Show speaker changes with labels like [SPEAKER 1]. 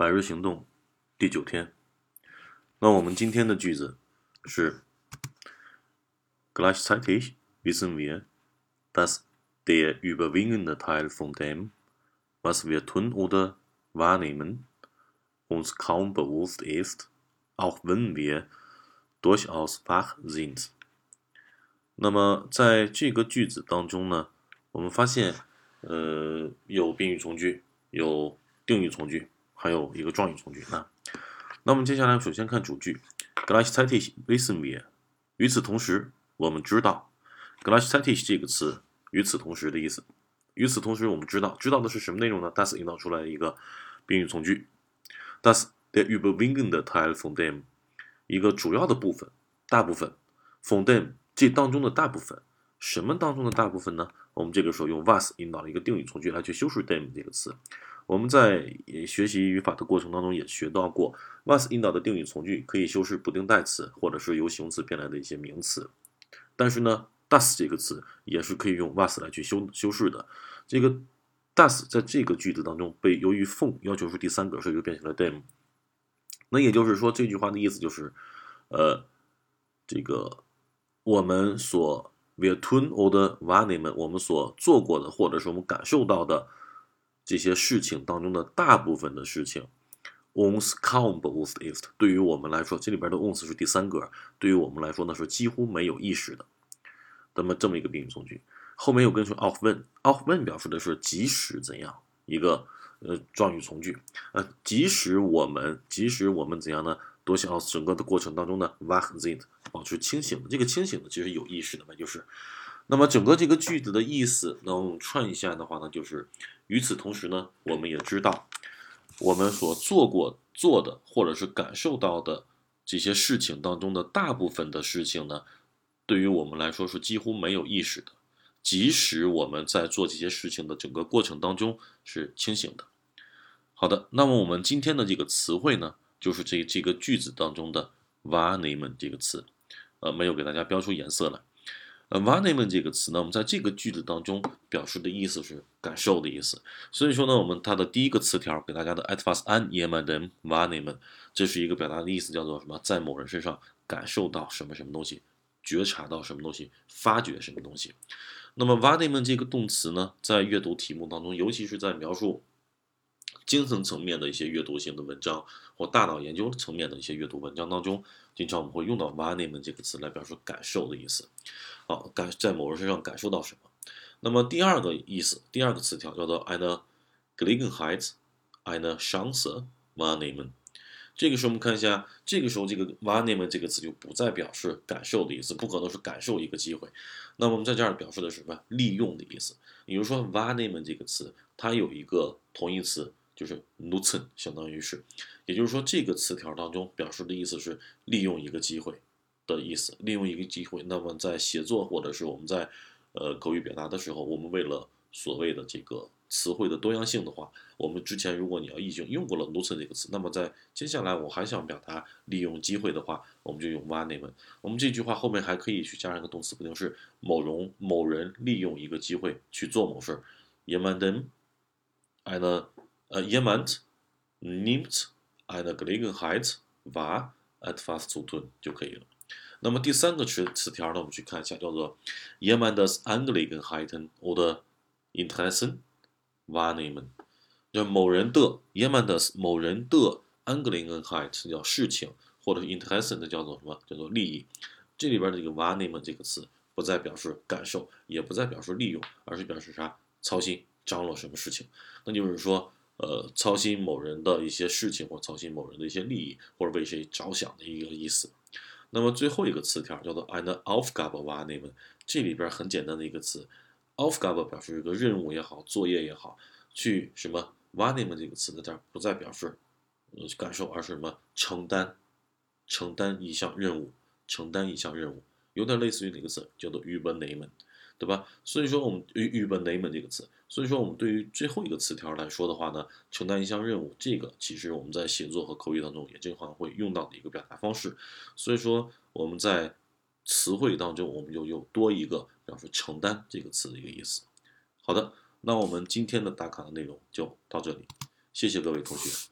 [SPEAKER 1] 百日行动第九天。那我们今天的句子是：Gleichzeitig wissen wir, dass der überwiegende Teil von dem, was wir tun oder wahrnehmen, uns kaum bewusst ist, auch wenn wir durchaus wach sind。那么在这个句子当中呢，我们发现，呃，有宾语从句，有定语从句，还有一个状语从句啊。那我们接下来首先看主句，gleichzeitig wissen wir。与此同时，我们知道，gleichzeitig 这个词，与此同时的意思。与此同时，我们知道，知道的是什么内容呢？das 引导出来一个宾语从句，das der überwiegende Teil von dem，一个主要的部分，大部分，von dem 这当中的大部分，什么当中的大部分呢？我们这个时候用 was 引导了一个定语从句来去修饰 them 这个词。我们在学习语法的过程当中也学到过，was 引导的定语从句可以修饰不定代词，或者是由形容词变来的一些名词。但是呢，does 这个词也是可以用 was 来去修修饰的。这个 does 在这个句子当中被由于 from 要求是第三格，所以就变成了 them。那也就是说，这句话的意思就是，呃，这个我们所 wir tun oder wahrnehmen 我们所做过的，或者是我们感受到的这些事情当中的大部分的事情，uns kaum bewusst ist，对于我们来说，这里边的 uns 是第三格，对于我们来说呢是几乎没有意识的。那么这么一个宾语从句，后面又跟说 auch wenn，auch wenn 表示的是即使怎样一个呃状语从句，呃，即使我们，即使我们怎样呢？多想要整个的过程当中呢，wach sind 保持清醒的，这个清醒的其实有意识的嘛，就是，那么整个这个句子的意思能串一下的话呢，就是与此同时呢，我们也知道，我们所做过做的或者是感受到的这些事情当中的大部分的事情呢，对于我们来说是几乎没有意识的，即使我们在做这些事情的整个过程当中是清醒的。好的，那么我们今天的这个词汇呢？就是这这个句子当中的 “wahrnehmen” 这个词，呃，没有给大家标出颜色来。呃，“wahrnehmen” 这个词呢，我们在这个句子当中表示的意思是感受的意思。所以说呢，我们它的第一个词条给大家的 at was an jemandem wahrnehmen”，这是一个表达的意思，叫做什么？在某人身上感受到什么什么东西，觉察到什么东西，发觉什么东西。那么 Vanemen 这个动词呢，在阅读题目当中，尤其是在描述。精神层面的一些阅读性的文章，或大脑研究层面的一些阅读文章当中，经常我们会用到 “wahrnehmen” 这个词来表示感受的意思。好，感在某人身上感受到什么？那么第二个意思，第二个词条叫做 “eine Gelegenheit, eine Chance, vanim”。这个时候我们看一下，这个时候这个 “wahrnehmen” 这个词就不再表示感受的意思，不可能是感受一个机会。那么我们在这儿表示的是什么？利用的意思。比如说 “wahrnehmen” 这个词，它有一个同义词。就是 nutzen，相当于是，也就是说这个词条当中表示的意思是利用一个机会的意思，利用一个机会。那么在写作或者是我们在呃口语表达的时候，我们为了所谓的这个词汇的多样性的话，我们之前如果你要已经用过了 nutzen 这个词，那么在接下来我还想表达利用机会的话，我们就用 w a n n e m e n。我们这句话后面还可以去加上一个动词，不定式某人某人利用一个机会去做某事儿。jemandem eine，jemand nimmt eine Gelegenheit wahr, etwas zu tun 就可以了。那么第三个词词条呢，我们去看一下，叫做 jemandes Angelegenheiten oder Interessen wahrnehmen。就某人的 jemandes 某人的 Angelegenheit 叫事情，或者是 Interessen 的叫做什么？叫做利益。这里边的这个 wahrnehmen 这个词不再表示感受，也不再表示利用，而是表示啥？操心，张罗什么事情？那就是说。呃，操心某人的一些事情，或操心某人的一些利益，或者为谁着想的一个意思。那么最后一个词条叫做 an aufgabe w a r n e m e n 这里边很简单的一个词，Aufgabe 表示一个任务也好，作业也好，去什么 w a r n e m e n 这个词呢这儿不再表示呃感受，而是什么承担，承担一项任务，承担一项任务，有点类似于哪个词叫做 übernehmen。对吧？所以说我们预预本 name 这个词，所以说我们对于最后一个词条来说的话呢，承担一项任务，这个其实我们在写作和口语当中也经常会用到的一个表达方式。所以说我们在词汇当中，我们就又多一个表示承担这个词的一个意思。好的，那我们今天的打卡的内容就到这里，谢谢各位同学。